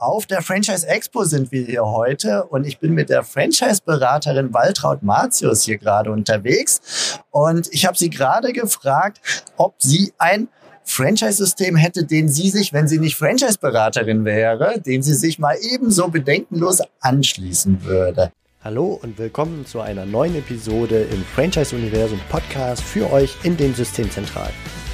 Auf der Franchise Expo sind wir hier heute und ich bin mit der Franchise-Beraterin Waltraud Martius hier gerade unterwegs. Und ich habe sie gerade gefragt, ob sie ein Franchise-System hätte, den sie sich, wenn sie nicht Franchise-Beraterin wäre, dem sie sich mal ebenso bedenkenlos anschließen würde. Hallo und willkommen zu einer neuen Episode im Franchise-Universum Podcast für euch in den Systemzentralen.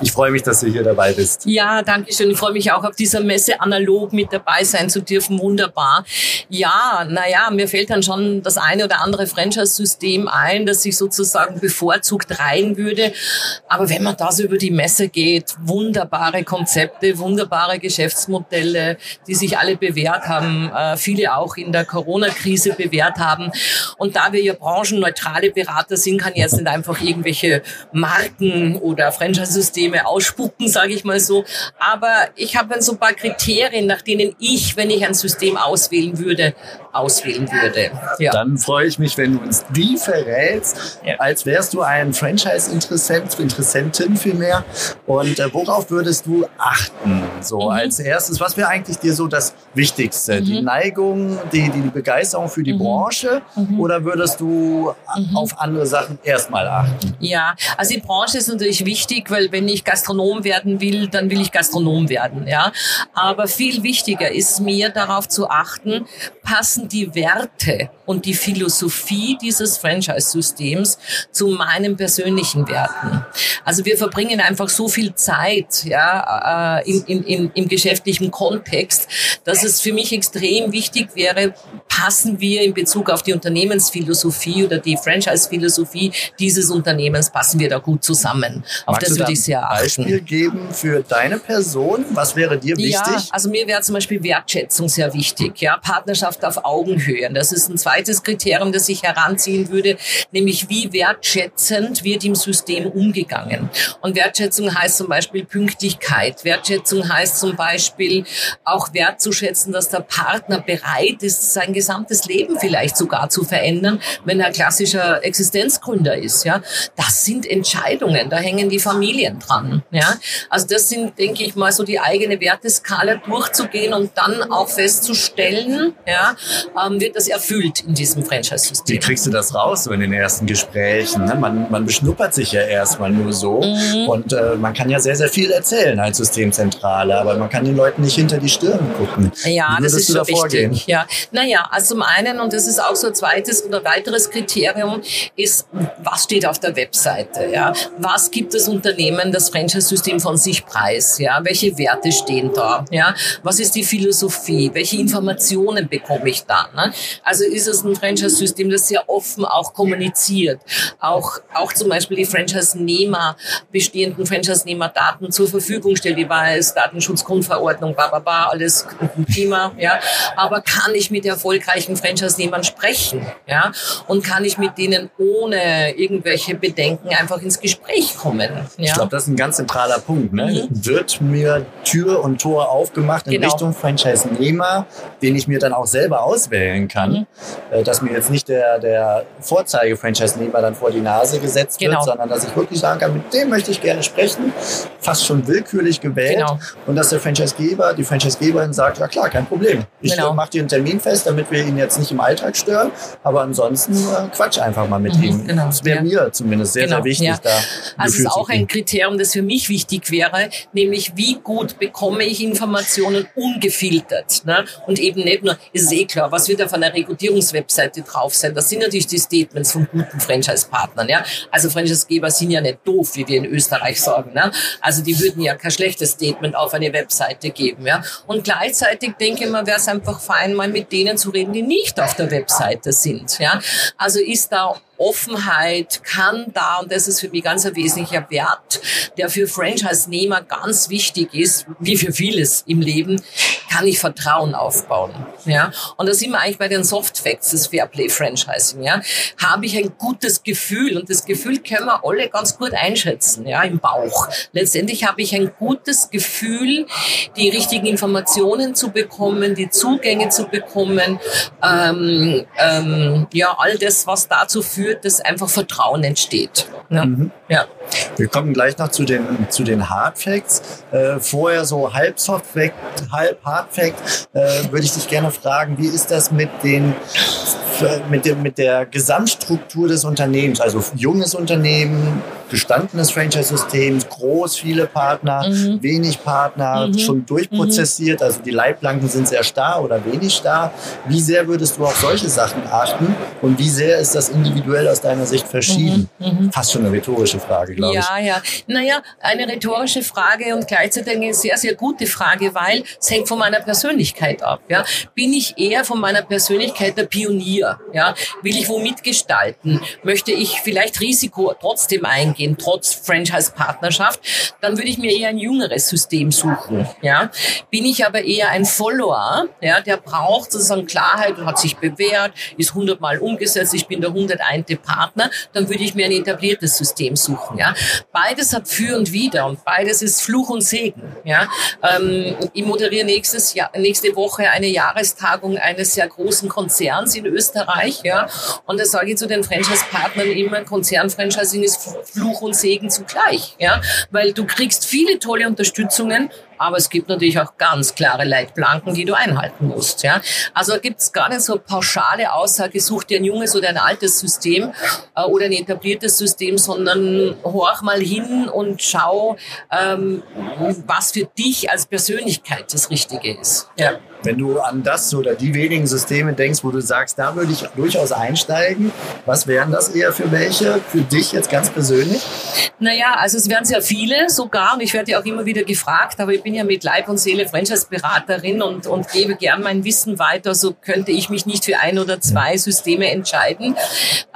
Ich freue mich, dass du hier dabei bist. Ja, danke schön. Ich freue mich auch auf dieser Messe analog mit dabei sein zu dürfen. Wunderbar. Ja, naja, mir fällt dann schon das eine oder andere Franchise-System ein, das sich sozusagen bevorzugt rein würde. Aber wenn man da so über die Messe geht, wunderbare Konzepte, wunderbare Geschäftsmodelle, die sich alle bewährt haben, äh, viele auch in der Corona-Krise bewährt haben. Und da wir ja branchenneutrale Berater sind, kann ich jetzt nicht einfach irgendwelche Marken oder Franchise-Systeme Systeme ausspucken, sage ich mal so. Aber ich habe so ein paar Kriterien, nach denen ich, wenn ich ein System auswählen würde, auswählen würde. Ja. Dann freue ich mich, wenn du uns die verrätst, ja. als wärst du ein Franchise-Interessent, Interessentin vielmehr. Und äh, worauf würdest du achten? So mhm. als erstes, was wäre eigentlich dir so das Wichtigste? Mhm. Die Neigung, die, die Begeisterung für die mhm. Branche? Mhm. Oder würdest du mhm. auf andere Sachen erstmal achten? Ja, also die Branche ist natürlich wichtig, weil wenn ich Gastronom werden will, dann will ich Gastronom werden. Ja, aber viel wichtiger ist mir darauf zu achten, passen passen die Werte und die Philosophie dieses Franchise-Systems zu meinen persönlichen Werten. Also wir verbringen einfach so viel Zeit ja, äh, in, in, in, im geschäftlichen Kontext, dass es für mich extrem wichtig wäre, passen wir in Bezug auf die Unternehmensphilosophie oder die Franchise-Philosophie dieses Unternehmens, passen wir da gut zusammen. Auf Magst das würde ich sehr Beispiel geben für deine Person? Was wäre dir wichtig? Ja, also mir wäre zum Beispiel Wertschätzung sehr wichtig. Ja, Partnerschaft auf Augenhöhe. Das ist ein zweites Kriterium, das ich heranziehen würde, nämlich wie wertschätzend wird im System umgegangen. Und Wertschätzung heißt zum Beispiel Pünktlichkeit. Wertschätzung heißt zum Beispiel auch wertzuschätzen, dass der Partner bereit ist, sein gesamtes Leben vielleicht sogar zu verändern, wenn er klassischer Existenzgründer ist. Ja, das sind Entscheidungen. Da hängen die Familien dran. Ja, also das sind, denke ich mal, so die eigene Werteskala durchzugehen und dann auch festzustellen, ja, ähm, wird das erfüllt in diesem Franchise-System. Wie kriegst du das raus so in den ersten Gesprächen? Ne? Man, man beschnuppert sich ja erstmal nur so mhm. und äh, man kann ja sehr, sehr viel erzählen als Systemzentrale, aber man kann den Leuten nicht hinter die Stirn gucken. Ja, das ist schon wichtig. Ja. Naja, also zum einen, und das ist auch so ein zweites oder weiteres Kriterium, ist, was steht auf der Webseite? Ja? Was gibt das Unternehmen, das Franchise-System von sich preis? Ja? Welche Werte stehen da? Ja? Was ist die Philosophie? Welche Informationen bekomme ich da? Ne? Also ist es ein Franchise-System, das sehr offen auch kommuniziert. Auch, auch zum Beispiel die Franchise-Nehmer, bestehenden Franchise-Nehmer-Daten zur Verfügung stellt, war es, Datenschutzgrundverordnung, ba, ba, ba, alles Thema, ja. Aber kann ich mit erfolgreichen Franchise-Nehmern sprechen, ja? Und kann ich mit denen ohne irgendwelche Bedenken einfach ins Gespräch kommen, ja? Ich glaube, ist ein ganz zentraler Punkt, ne? Mhm. Wird mir Tür und Tor aufgemacht in genau. Richtung Franchise-Nehmer, den ich mir dann auch selber auswählen kann, mhm. Äh, dass mir jetzt nicht der, der Vorzeige-Franchise-Nehmer dann vor die Nase gesetzt genau. wird, sondern dass ich wirklich sagen kann, mit dem möchte ich gerne sprechen, fast schon willkürlich gewählt genau. und dass der Franchise-Geber, die Franchise-Geberin sagt, ja klar, kein Problem. Ich genau. mache dir einen Termin fest, damit wir ihn jetzt nicht im Alltag stören, aber ansonsten äh, quatsch einfach mal mit mhm, ihm. Genau. Das wäre ja. mir zumindest sehr, sehr genau, wichtig. Ja. Da also es ist auch ein Kriterium, das für mich wichtig wäre, nämlich wie gut bekomme ich Informationen ungefiltert. Ne? Und eben nicht nur, ist eh klar, was wird auf einer Rekrutierungswebseite drauf sein? Das sind natürlich die Statements von guten Franchise-Partnern. Ja? Also Franchise-Geber sind ja nicht doof, wie wir in Österreich sagen. Ne? Also die würden ja kein schlechtes Statement auf eine Webseite geben. Ja? Und gleichzeitig denke ich mal, wäre es einfach fein, mal mit denen zu reden, die nicht auf der Webseite sind. Ja? Also ist da Offenheit kann da, und das ist für mich ganz ein wesentlicher Wert, der für Franchise-Nehmer ganz wichtig ist, wie für vieles im Leben, kann ich Vertrauen aufbauen. Ja, und da sind wir eigentlich bei den Soft Facts des Fairplay Franchising. Ja, habe ich ein gutes Gefühl und das Gefühl können wir alle ganz gut einschätzen. Ja, im Bauch. Letztendlich habe ich ein gutes Gefühl, die richtigen Informationen zu bekommen, die Zugänge zu bekommen. Ähm, ähm, ja, all das, was dazu führt, dass einfach Vertrauen entsteht. Ja. Mhm. ja. Wir kommen gleich noch zu den, zu den Hard Facts. Äh, vorher so halb Soft Fact, halb Hard Fact. Äh, würde ich dich gerne fragen, wie ist das mit den mit, dem, mit der Gesamtstruktur des Unternehmens, also junges Unternehmen, gestandenes Franchise-System, groß, viele Partner, mhm. wenig Partner, mhm. schon durchprozessiert, also die Leitplanken sind sehr starr oder wenig starr. Wie sehr würdest du auf solche Sachen achten und wie sehr ist das individuell aus deiner Sicht verschieden? Mhm. mhm. Fast schon eine rhetorische Frage, glaube ich. Ja, ja. Naja, eine rhetorische Frage und gleichzeitig eine sehr, sehr gute Frage, weil es hängt von meiner Persönlichkeit ab. Ja. Bin ich eher von meiner Persönlichkeit der Pionier? Ja. Will ich wo mitgestalten? Möchte ich vielleicht Risiko trotzdem eingehen, trotz Franchise-Partnerschaft? Dann würde ich mir eher ein jüngeres System suchen. Ja. Bin ich aber eher ein Follower, ja, der braucht sozusagen Klarheit und hat sich bewährt, ist hundertmal umgesetzt, ich bin der 101. Partner, dann würde ich mir ein etabliertes System suchen. Ja. Beides hat für und wider und beides ist Fluch und Segen. Ja. Ähm, ich moderiere nächstes Jahr, nächste Woche eine Jahrestagung eines sehr großen Konzerns in Österreich. Ja. Und da sage ich zu den Franchise-Partnern immer, Konzernfranchising ist Fluch und Segen zugleich. Ja. Weil du kriegst viele tolle Unterstützungen, aber es gibt natürlich auch ganz klare Leitplanken, die du einhalten musst. Ja? Also gibt es gar nicht so pauschale Aussage, such dir ein junges oder ein altes System äh, oder ein etabliertes System, sondern horch mal hin und schau, ähm, was für dich als Persönlichkeit das Richtige ist. Ja. Wenn du an das oder die wenigen Systeme denkst, wo du sagst, da würde ich durchaus einsteigen, was wären das eher für welche? Für dich jetzt ganz persönlich? Naja, also es wären sehr viele sogar und ich werde ja auch immer wieder gefragt, aber ich bin ja mit Leib und Seele Franchise-Beraterin und, und gebe gern mein Wissen weiter, so könnte ich mich nicht für ein oder zwei Systeme entscheiden.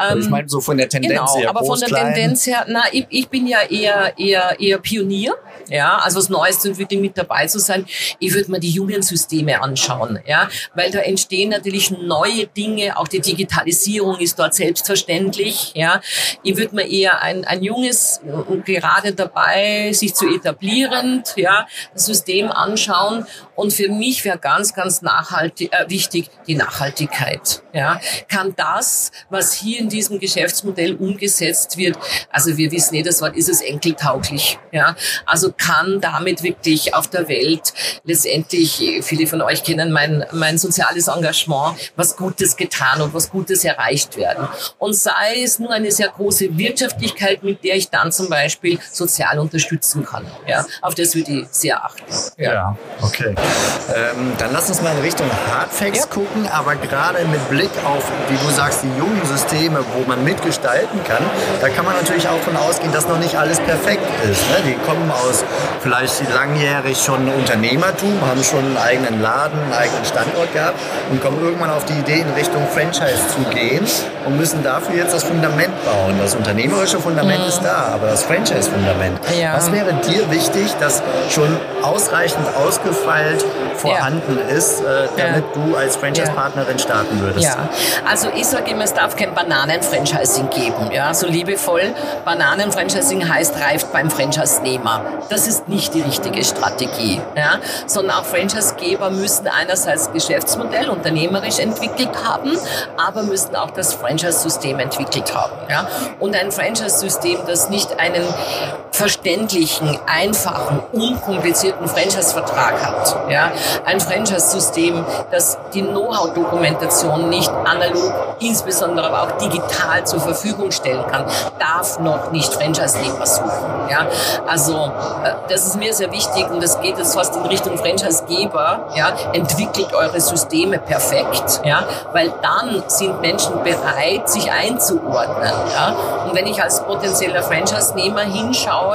Ähm, ich meine so von der Tendenz genau, her. aber von der klein. Tendenz her, na, ich, ich bin ja eher, eher, eher Pionier. Ja, also was Neues zu entwickeln, mit dabei zu sein. Ich würde mir die jungen Systeme anschauen, ja, weil da entstehen natürlich neue Dinge. Auch die Digitalisierung ist dort selbstverständlich, ja. Ich würde mir eher ein, ein junges, gerade dabei, sich zu etablieren, ja, System anschauen. Und für mich wäre ganz, ganz nachhaltig, äh, wichtig die Nachhaltigkeit. Ja, kann das, was hier in diesem Geschäftsmodell umgesetzt wird, also wir wissen eh das Wort, ist es enkeltauglich. Ja, also kann damit wirklich auf der Welt letztendlich, viele von euch kennen mein, mein soziales Engagement, was Gutes getan und was Gutes erreicht werden. Und sei es nur eine sehr große Wirtschaftlichkeit, mit der ich dann zum Beispiel sozial unterstützen kann. Ja, auf das würde ich sehr achten. Ja, ja okay. Ähm, dann lass uns mal in Richtung Hardfacts ja. gucken, aber gerade mit Blick auf, wie du sagst, die jungen Systeme, wo man mitgestalten kann, da kann man natürlich auch von ausgehen, dass noch nicht alles perfekt ist. Ne? Die kommen aus vielleicht langjährig schon Unternehmertum, haben schon einen eigenen Laden, einen eigenen Standort gehabt und kommen irgendwann auf die Idee, in Richtung Franchise zu gehen und müssen dafür jetzt das Fundament bauen. Das unternehmerische Fundament mhm. ist da, aber das Franchise-Fundament. Ja. Was wäre dir wichtig, dass schon ausreichend ausgefeilt vorhanden ja. ist, äh, damit ja. du als Franchise-Partnerin starten würdest? Ja, also ich sage immer, es darf kein Bananen-Franchising geben. Ja, so liebevoll. Bananen-Franchising heißt, reift beim Franchise-Nehmer. Das ist nicht die richtige Strategie. Ja, sondern auch Franchise-Geber müssen einerseits Geschäftsmodell unternehmerisch entwickelt haben, aber müssen auch das Franchise-System entwickelt haben. Ja, und ein Franchise-System, das nicht einen verständlichen, einfachen, unkomplizierten Franchise-Vertrag hat. Ja, ein Franchise-System, das die Know-how-Dokumentation nicht analog, insbesondere aber auch digital zur Verfügung stellen kann, darf noch nicht Franchise-Nehmer suchen. Ja, also äh, das ist mir sehr wichtig und das geht jetzt fast in Richtung Franchise-Geber. Ja, entwickelt eure Systeme perfekt, ja, weil dann sind Menschen bereit, sich einzuordnen. Ja, und wenn ich als potenzieller Franchise-Nehmer hinschaue,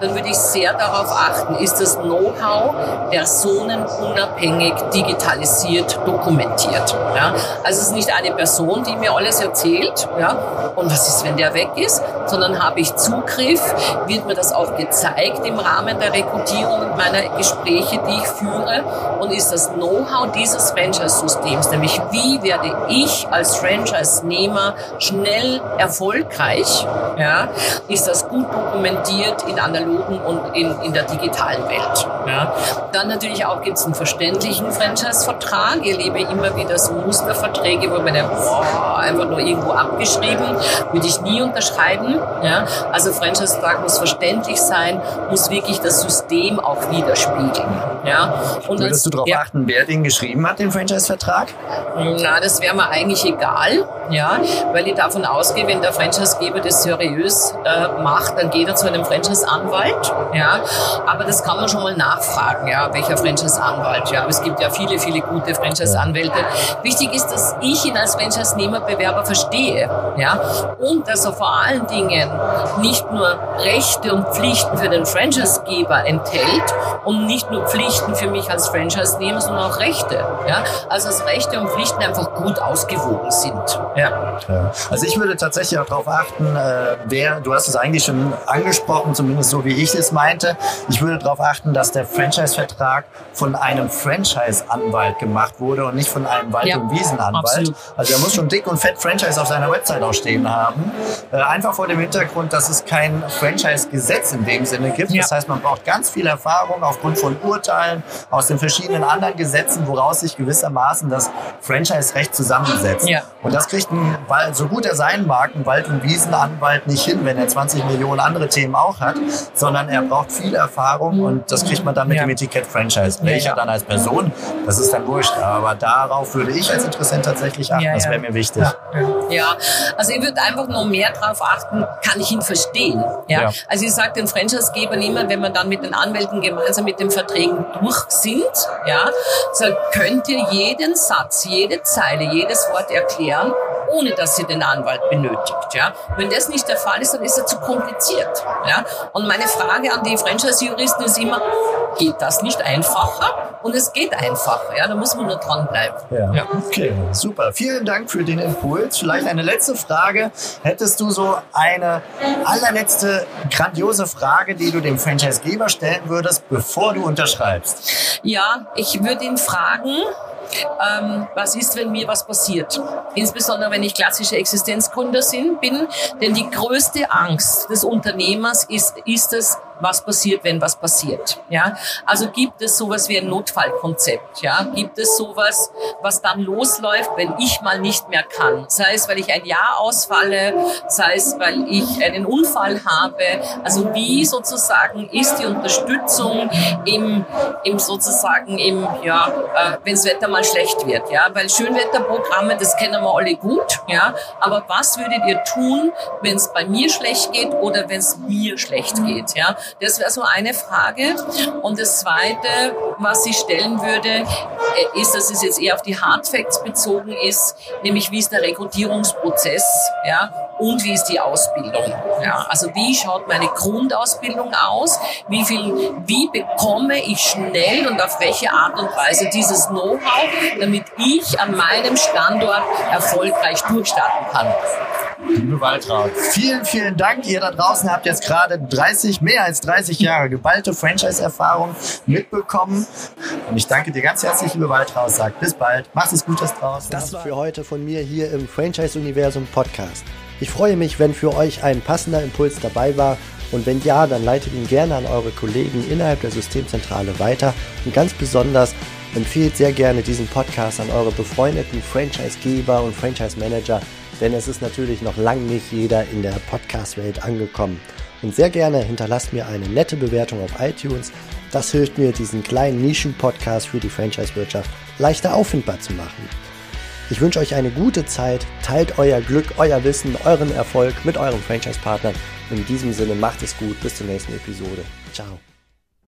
dann würde ich sehr darauf achten, ist das Know Know-how personenunabhängig digitalisiert dokumentiert. Ja? Also es ist nicht eine Person, die mir alles erzählt, ja? und was ist, wenn der weg ist, sondern habe ich Zugriff, wird mir das auch gezeigt im Rahmen der Rekrutierung und meiner Gespräche, die ich führe, und ist das Know-how dieses Franchise-Systems, nämlich wie werde ich als Franchise-Nehmer schnell erfolgreich, ja? ist das gut dokumentiert in analogen und in, in der digitalen Welt. Ja? Dann natürlich auch gibt es einen verständlichen Franchise-Vertrag. Ich erlebe immer wieder so Musterverträge, wo man denkt, boah, einfach nur irgendwo abgeschrieben, würde ich nie unterschreiben. Ja? Also Franchise-Vertrag muss verständlich sein, muss wirklich das System auch widerspiegeln. Ja? Und Würdest du darauf ja. achten, wer den geschrieben hat, den Franchise-Vertrag? Na, das wäre mir eigentlich egal, ja, weil ich davon ausgehe, wenn der Franchise-Geber das seriös äh, macht, dann geht er zu einem Franchise-Anwalt, ja, aber das kann man schon mal nachfragen, ja, welcher Franchise-Anwalt, ja, aber es gibt ja viele, viele gute Franchise-Anwälte. Wichtig ist, dass ich ihn als Franchise-Nehmer-Bewerber verstehe, ja, und dass er vor allen Dingen nicht nur Rechte und Pflichten für den Franchise-Geber enthält und nicht nur Pflichten für mich als Franchise-Nehmer, sondern auch Rechte, ja, also dass Rechte und Pflichten einfach gut ausgewogen sind. Ja. ja. Also ich würde tatsächlich auch darauf achten, äh, wer, du hast es eigentlich schon angesprochen, zumindest so wie ich es meinte. Ich würde darauf achten, dass der Franchise-Vertrag von einem Franchise-Anwalt gemacht wurde und nicht von einem Wald- ja, und Wiesenanwalt. Also er muss schon dick und fett Franchise auf seiner Website auch stehen haben. Äh, einfach vor dem Hintergrund, dass es kein Franchise-Gesetz in dem Sinne gibt. Ja. Das heißt, man braucht ganz viel Erfahrung aufgrund von Urteilen aus den verschiedenen anderen Gesetzen, woraus sich gewissermaßen das Franchise-Recht zusammensetzt. Ja. Und das kriegt ein, so gut er sein mag, ein Wald- und Wiesenanwalt nicht hin, wenn er 20 Millionen andere Themen auch hat, sondern er braucht viel Erfahrung und das kriegt man dann mit ja. dem Etikett Franchise. Welcher ja, dann als Person, das ist dann wurscht. Aber darauf würde ich als Interessent tatsächlich achten. das wäre mir wichtig. Ja, also ich würde einfach nur mehr darauf achten, kann ich ihn verstehen. Ja? Also ich sage den Franchise-Gebern immer, wenn man dann mit den Anwälten gemeinsam mit den Verträgen durch sind, ja, so könnt ihr jeden Satz, jede Zeile, jedes Wort erklären ohne dass sie den Anwalt benötigt. Ja? Wenn das nicht der Fall ist, dann ist er zu kompliziert. Ja? Und meine Frage an die Franchise-Juristen ist immer, geht das nicht einfacher? Und es geht einfacher. Ja? Da muss man nur dranbleiben. Ja. ja. Okay, super. Vielen Dank für den Impuls. Vielleicht eine letzte Frage. Hättest du so eine allerletzte grandiose Frage, die du dem Franchise-Geber stellen würdest, bevor du unterschreibst? Ja, ich würde ihn fragen, ähm, was ist, wenn mir was passiert. Insbesondere, wenn ich klassische Existenzgründer bin. Denn die größte Angst des Unternehmers ist, ist es, was passiert, wenn was passiert. Ja, also gibt es sowas wie ein Notfallkonzept. Ja, gibt es sowas, was dann losläuft, wenn ich mal nicht mehr kann. Sei es, weil ich ein Jahr ausfalle, sei es, weil ich einen Unfall habe. Also wie sozusagen ist die Unterstützung im, im sozusagen im, ja, äh, wenn das Wetter mal schlecht wird. Ja, weil Schönwetterprogramme, das kennen wir alle gut. Ja, aber was würdet ihr tun, wenn es bei mir schlecht geht oder wenn es mir schlecht geht? Ja, das wäre so eine Frage. Und das Zweite, was ich stellen würde, äh, ist, dass es jetzt eher auf die Hard Facts bezogen ist, nämlich wie ist der Rekrutierungsprozess, ja, und wie ist die Ausbildung. Ja, also wie schaut meine Grundausbildung aus? Wie viel, wie bekomme ich schnell und auf welche Art und Weise dieses Know-how, damit ich an meinem Standort erfolgreich durchstarten kann? Liebe Waltraud, vielen, vielen Dank. Ihr da draußen habt jetzt gerade 30, mehr als 30 Jahre geballte Franchise-Erfahrung mitbekommen. Und ich danke dir ganz herzlich, liebe Waltraud. Sagt bis bald. Macht es gut, das draußen. Das war für heute von mir hier im Franchise-Universum Podcast. Ich freue mich, wenn für euch ein passender Impuls dabei war. Und wenn ja, dann leitet ihn gerne an eure Kollegen innerhalb der Systemzentrale weiter. Und ganz besonders empfehlt sehr gerne diesen Podcast an eure befreundeten Franchise-Geber und Franchise-Manager, denn es ist natürlich noch lange nicht jeder in der Podcast-Welt angekommen. Und sehr gerne hinterlasst mir eine nette Bewertung auf iTunes. Das hilft mir, diesen kleinen Nischen-Podcast für die Franchise-Wirtschaft leichter auffindbar zu machen. Ich wünsche euch eine gute Zeit, teilt euer Glück, euer Wissen, euren Erfolg mit euren Franchise-Partnern. In diesem Sinne macht es gut, bis zur nächsten Episode. Ciao.